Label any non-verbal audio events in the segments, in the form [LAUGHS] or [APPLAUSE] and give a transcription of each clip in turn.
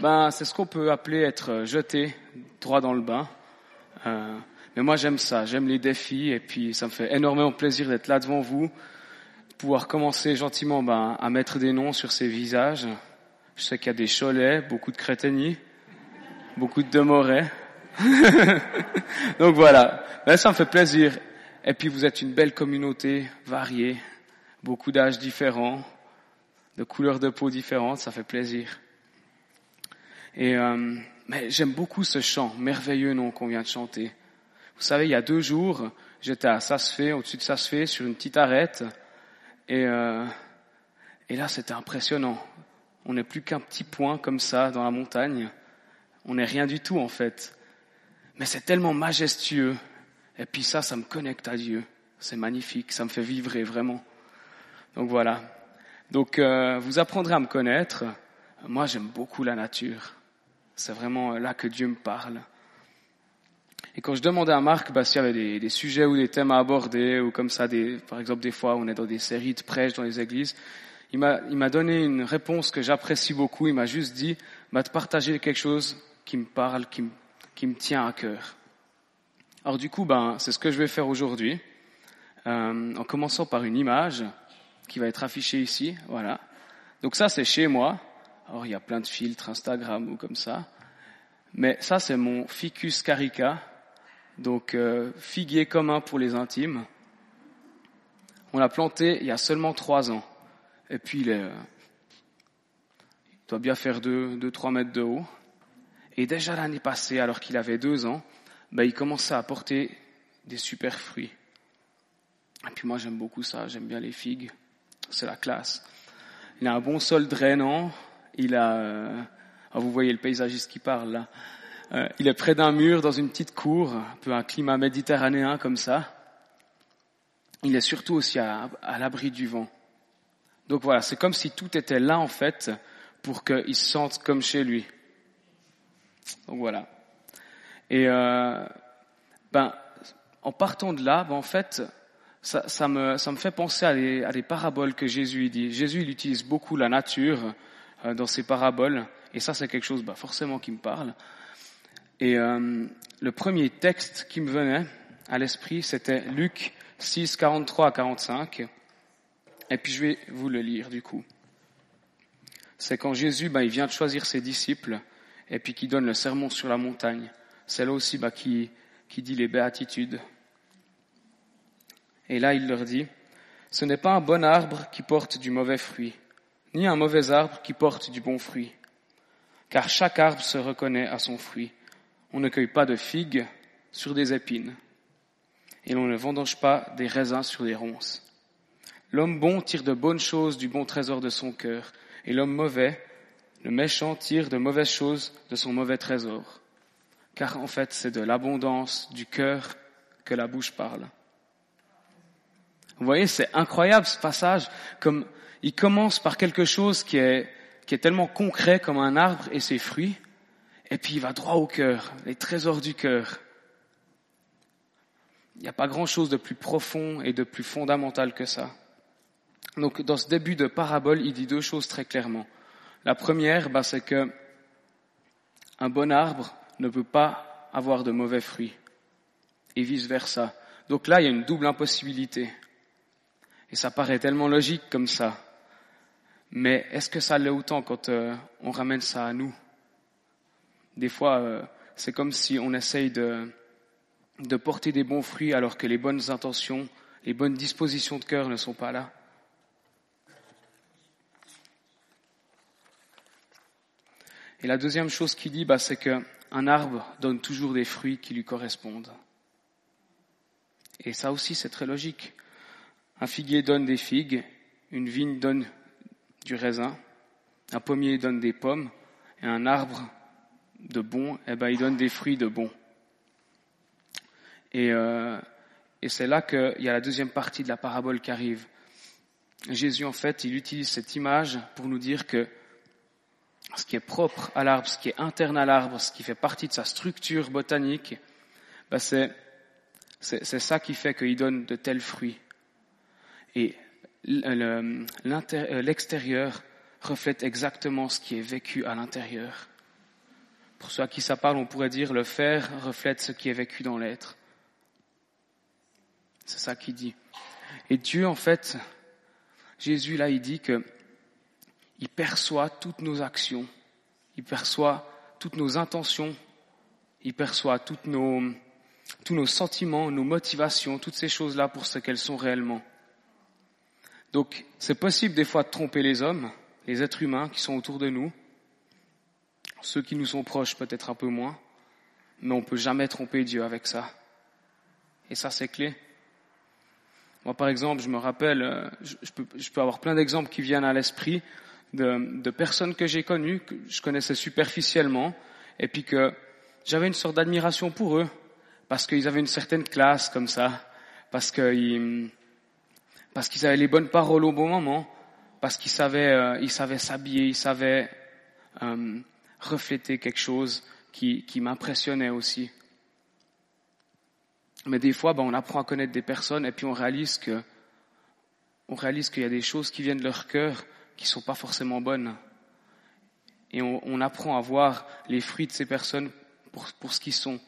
ben, c'est ce qu'on peut appeler être jeté droit dans le bain. Euh, mais moi, j'aime ça, j'aime les défis, et puis ça me fait énormément plaisir d'être là devant vous, pouvoir commencer gentiment ben, à mettre des noms sur ces visages. Je sais qu'il y a des cholets, beaucoup de crétainis, beaucoup de demorets. [LAUGHS] Donc voilà, ben, ça me fait plaisir. Et puis vous êtes une belle communauté variée, beaucoup d'âges différents, de couleurs de peau différentes, ça fait plaisir. Et euh, j'aime beaucoup ce chant, merveilleux nom qu'on vient de chanter. Vous savez, il y a deux jours, j'étais à Sasfé, au-dessus de Sasfé, sur une petite arête, et, euh, et là c'était impressionnant. On n'est plus qu'un petit point comme ça dans la montagne. On n'est rien du tout en fait. Mais c'est tellement majestueux. Et puis ça, ça me connecte à Dieu. C'est magnifique, ça me fait vibrer vraiment. Donc voilà. Donc euh, vous apprendrez à me connaître. Moi, j'aime beaucoup la nature. C'est vraiment là que Dieu me parle. Et quand je demandais à Marc bah, s'il y avait des, sujets ou des thèmes à aborder, ou comme ça, des, par exemple des fois on est dans des séries de prêches dans les églises, il m'a donné une réponse que j'apprécie beaucoup. Il m'a juste dit bah, de partager quelque chose qui me parle, qui me, qui me tient à cœur. Alors du coup, ben, c'est ce que je vais faire aujourd'hui, euh, en commençant par une image qui va être affichée ici. Voilà. Donc ça, c'est chez moi. Alors il y a plein de filtres Instagram ou comme ça. Mais ça, c'est mon ficus carica, donc euh, figuier commun pour les intimes. On l'a planté il y a seulement trois ans. Et puis il, est, euh, il doit bien faire deux, deux, trois mètres de haut. Et déjà l'année passée, alors qu'il avait deux ans, ben, il commençait à porter des super fruits. Et puis moi j'aime beaucoup ça, j'aime bien les figues, c'est la classe. Il a un bon sol drainant, il a, euh, ah, vous voyez le paysagiste qui parle là. Euh, il est près d'un mur dans une petite cour, un peu un climat méditerranéen comme ça. Il est surtout aussi à, l'abri du vent. Donc voilà, c'est comme si tout était là en fait pour qu'il se sente comme chez lui. Donc voilà. Et euh, ben, en partant de là, ben, en fait, ça, ça, me, ça me fait penser à des, à des paraboles que Jésus dit. Jésus, il utilise beaucoup la nature euh, dans ses paraboles. Et ça, c'est quelque chose bah, forcément qui me parle. Et euh, le premier texte qui me venait à l'esprit, c'était Luc 6, 43 à 45. Et puis je vais vous le lire du coup. C'est quand Jésus, bah, il vient de choisir ses disciples et puis qui donne le sermon sur la montagne. C'est là aussi bah, qui, qui dit les béatitudes. Et là, il leur dit, ce n'est pas un bon arbre qui porte du mauvais fruit, ni un mauvais arbre qui porte du bon fruit. Car chaque arbre se reconnaît à son fruit. On ne cueille pas de figues sur des épines, et l'on ne vendange pas des raisins sur des ronces. L'homme bon tire de bonnes choses du bon trésor de son cœur, et l'homme mauvais, le méchant, tire de mauvaises choses de son mauvais trésor. Car en fait, c'est de l'abondance du cœur que la bouche parle. Vous voyez, c'est incroyable ce passage, comme il commence par quelque chose qui est, qui est tellement concret comme un arbre et ses fruits, et puis il va droit au cœur, les trésors du cœur. Il n'y a pas grand-chose de plus profond et de plus fondamental que ça. Donc dans ce début de parabole, il dit deux choses très clairement. La première, bah, c'est que un bon arbre ne peut pas avoir de mauvais fruits, et vice versa. Donc là, il y a une double impossibilité. Et ça paraît tellement logique comme ça. Mais est-ce que ça l'est autant quand euh, on ramène ça à nous? Des fois, euh, c'est comme si on essaye de, de porter des bons fruits alors que les bonnes intentions, les bonnes dispositions de cœur ne sont pas là. Et la deuxième chose qu'il dit, bah, c'est qu'un arbre donne toujours des fruits qui lui correspondent. Et ça aussi, c'est très logique. Un figuier donne des figues, une vigne donne du raisin, un pommier donne des pommes, et un arbre de bon, eh ben, il donne des fruits de bon. Et, euh, et c'est là qu'il y a la deuxième partie de la parabole qui arrive. Jésus, en fait, il utilise cette image pour nous dire que ce qui est propre à l'arbre, ce qui est interne à l'arbre, ce qui fait partie de sa structure botanique, ben c'est, c'est, ça qui fait qu'il donne de tels fruits. Et l'extérieur reflète exactement ce qui est vécu à l'intérieur. Pour ceux à qui ça parle, on pourrait dire le faire reflète ce qui est vécu dans l'être. C'est ça qu'il dit. Et Dieu, en fait, Jésus, là, il dit que il perçoit toutes nos actions, il perçoit toutes nos intentions, il perçoit toutes nos, tous nos sentiments, nos motivations, toutes ces choses-là pour ce qu'elles sont réellement. Donc, c'est possible des fois de tromper les hommes, les êtres humains qui sont autour de nous, ceux qui nous sont proches peut-être un peu moins, mais on peut jamais tromper Dieu avec ça. Et ça, c'est clé. Moi, par exemple, je me rappelle, euh, je, peux, avoir plein d'exemples qui viennent à l'esprit de, de, personnes que j'ai connues, que je connaissais superficiellement, et puis que j'avais une sorte d'admiration pour eux, parce qu'ils avaient une certaine classe comme ça, parce qu'ils parce qu'ils avaient les bonnes paroles au bon moment, parce qu'ils savaient, euh, ils savaient s'habiller, ils savaient euh, refléter quelque chose qui, qui m'impressionnait aussi. Mais des fois, ben, on apprend à connaître des personnes et puis on réalise que, on réalise qu'il y a des choses qui viennent de leur cœur qui sont pas forcément bonnes. Et on, on apprend à voir les fruits de ces personnes pour, pour ce qu'ils sont.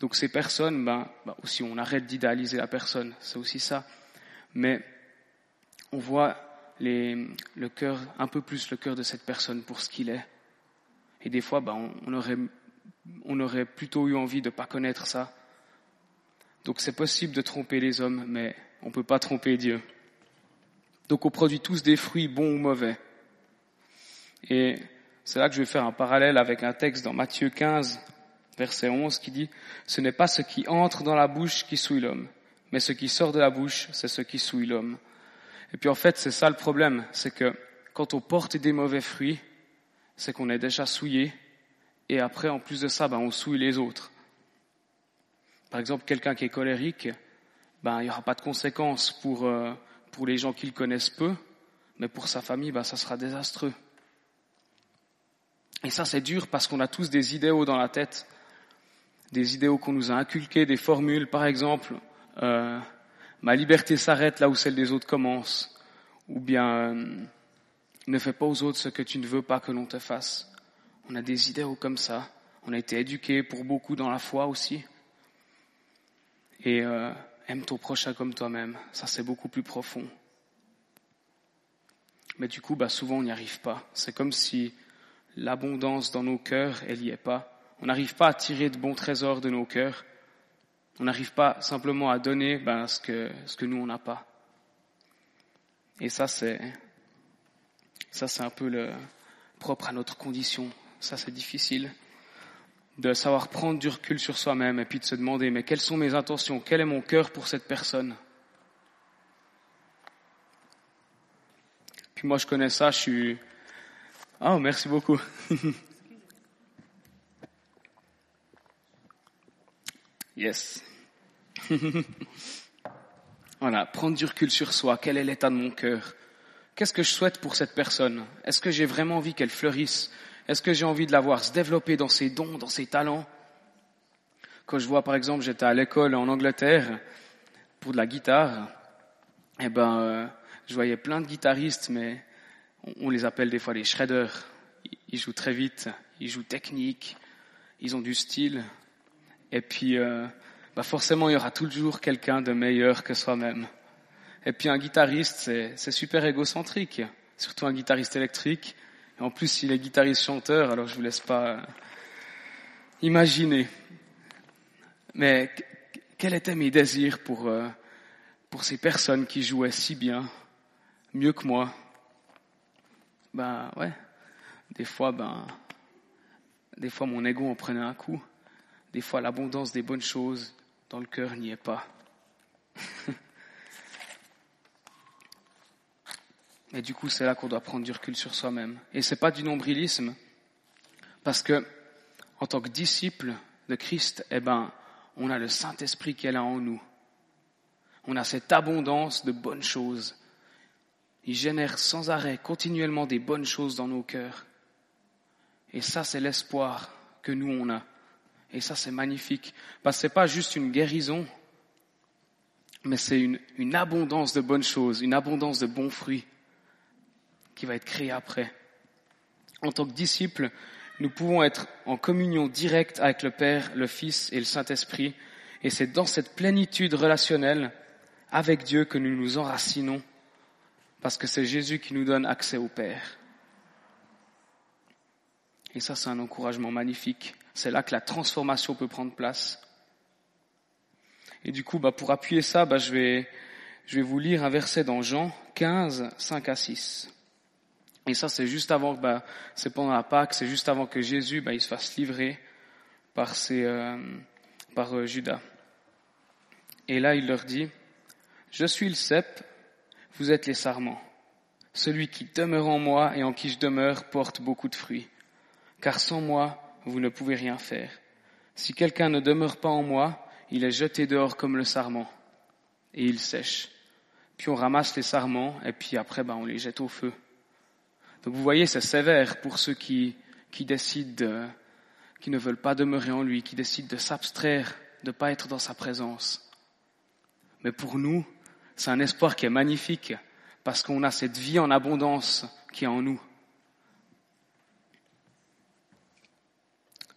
Donc ces personnes, ben, ben aussi on arrête d'idéaliser la personne, c'est aussi ça. Mais on voit le cœur, un peu plus le cœur de cette personne pour ce qu'il est. Et des fois, ben, on, aurait, on aurait plutôt eu envie de pas connaître ça donc c'est possible de tromper les hommes, mais on ne peut pas tromper Dieu. Donc on produit tous des fruits bons ou mauvais. Et c'est là que je vais faire un parallèle avec un texte dans Matthieu 15, verset 11, qui dit, Ce n'est pas ce qui entre dans la bouche qui souille l'homme, mais ce qui sort de la bouche, c'est ce qui souille l'homme. Et puis en fait, c'est ça le problème, c'est que quand on porte des mauvais fruits, c'est qu'on est déjà souillé, et après, en plus de ça, ben, on souille les autres. Par exemple, quelqu'un qui est colérique, ben, il n'y aura pas de conséquences pour, euh, pour les gens qui le connaissent peu, mais pour sa famille, ben, ça sera désastreux. Et ça, c'est dur parce qu'on a tous des idéaux dans la tête, des idéaux qu'on nous a inculqués, des formules, par exemple, euh, ma liberté s'arrête là où celle des autres commence, ou bien euh, ne fais pas aux autres ce que tu ne veux pas que l'on te fasse. On a des idéaux comme ça. On a été éduqués pour beaucoup dans la foi aussi. Et euh, aime ton prochain comme toi-même. Ça, c'est beaucoup plus profond. Mais du coup, bah, souvent, on n'y arrive pas. C'est comme si l'abondance dans nos cœurs, elle n'y est pas. On n'arrive pas à tirer de bons trésors de nos cœurs. On n'arrive pas simplement à donner ben, ce, que, ce que nous, on n'a pas. Et ça, c'est, ça, c'est un peu le propre à notre condition. Ça, c'est difficile de savoir prendre du recul sur soi-même et puis de se demander, mais quelles sont mes intentions? Quel est mon cœur pour cette personne? Puis moi, je connais ça, je suis... Oh, merci beaucoup. [LAUGHS] yes. [LAUGHS] voilà, prendre du recul sur soi. Quel est l'état de mon cœur? Qu'est-ce que je souhaite pour cette personne? Est-ce que j'ai vraiment envie qu'elle fleurisse? Est-ce que j'ai envie de la voir se développer dans ses dons, dans ses talents? Quand je vois, par exemple, j'étais à l'école en Angleterre pour de la guitare, eh ben, euh, je voyais plein de guitaristes, mais on, les appelle des fois les shredders. Ils jouent très vite, ils jouent technique, ils ont du style. Et puis, euh, bah forcément, il y aura toujours quelqu'un de meilleur que soi-même. Et puis un guitariste, c'est super égocentrique, surtout un guitariste électrique. En plus, il est guitariste-chanteur, alors je vous laisse pas imaginer. Mais quels étaient mes désirs pour, euh, pour ces personnes qui jouaient si bien, mieux que moi? Ben ouais, des fois, ben, des fois mon ego en prenait un coup. Des fois, l'abondance des bonnes choses dans le cœur n'y est pas. [LAUGHS] Et du coup, c'est là qu'on doit prendre du recul sur soi-même. Et c'est pas du nombrilisme, parce que en tant que disciple de Christ, eh ben, on a le Saint-Esprit est là en nous. On a cette abondance de bonnes choses. Il génère sans arrêt, continuellement des bonnes choses dans nos cœurs. Et ça, c'est l'espoir que nous, on a. Et ça, c'est magnifique. Parce que c'est pas juste une guérison, mais c'est une, abondance de bonnes choses, une abondance de bons fruits qui va être créé après. En tant que disciple, nous pouvons être en communion directe avec le Père, le Fils et le Saint-Esprit. Et c'est dans cette plénitude relationnelle avec Dieu que nous nous enracinons, parce que c'est Jésus qui nous donne accès au Père. Et ça, c'est un encouragement magnifique. C'est là que la transformation peut prendre place. Et du coup, bah, pour appuyer ça, bah, je, vais, je vais vous lire un verset dans Jean 15, 5 à 6. Et ça, c'est juste avant, bah, c'est pendant la Pâque, c'est juste avant que Jésus, bah, il se fasse livrer par ses, euh, par euh, Judas. Et là, il leur dit, je suis le cep, vous êtes les sarments. Celui qui demeure en moi et en qui je demeure porte beaucoup de fruits. Car sans moi, vous ne pouvez rien faire. Si quelqu'un ne demeure pas en moi, il est jeté dehors comme le sarment, et il sèche. Puis on ramasse les sarments, et puis après, ben, on les jette au feu. Donc vous voyez, c'est sévère pour ceux qui, qui décident, qui ne veulent pas demeurer en lui, qui décident de s'abstraire, de ne pas être dans sa présence. Mais pour nous, c'est un espoir qui est magnifique, parce qu'on a cette vie en abondance qui est en nous.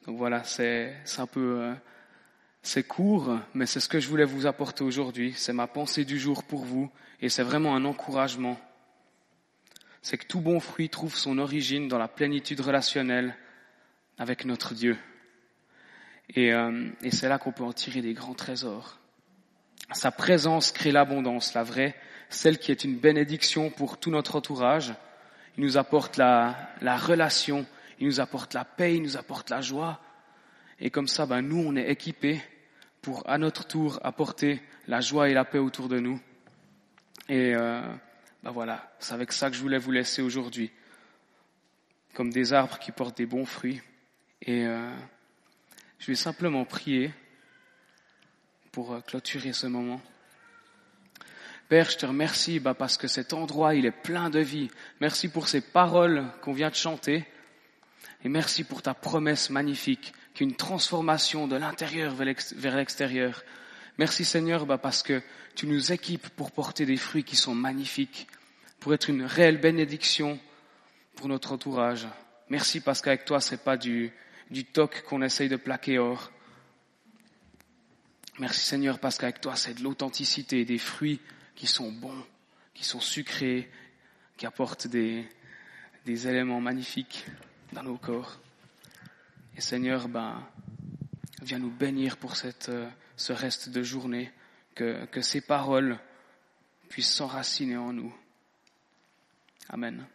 Donc voilà, c'est un peu, euh, c'est court, mais c'est ce que je voulais vous apporter aujourd'hui. C'est ma pensée du jour pour vous, et c'est vraiment un encouragement c'est que tout bon fruit trouve son origine dans la plénitude relationnelle avec notre Dieu. Et, euh, et c'est là qu'on peut en tirer des grands trésors. Sa présence crée l'abondance, la vraie, celle qui est une bénédiction pour tout notre entourage. Il nous apporte la, la relation, il nous apporte la paix, il nous apporte la joie. Et comme ça, ben, nous, on est équipés pour, à notre tour, apporter la joie et la paix autour de nous. Et, euh, ben voilà, c'est avec ça que je voulais vous laisser aujourd'hui, comme des arbres qui portent des bons fruits. Et euh, je vais simplement prier pour euh, clôturer ce moment. Père, je te remercie bah, parce que cet endroit, il est plein de vie. Merci pour ces paroles qu'on vient de chanter. Et merci pour ta promesse magnifique, qu'une transformation de l'intérieur vers l'extérieur. Merci Seigneur, bah, parce que tu nous équipes pour porter des fruits qui sont magnifiques, pour être une réelle bénédiction pour notre entourage. Merci parce qu'avec toi, c'est pas du, du toc qu'on essaye de plaquer or. Merci Seigneur parce qu'avec toi, c'est de l'authenticité, des fruits qui sont bons, qui sont sucrés, qui apportent des, des éléments magnifiques dans nos corps. Et Seigneur, ben, viens nous bénir pour euh, ce reste de journée, que ces paroles puissent s'enraciner en nous. Amen.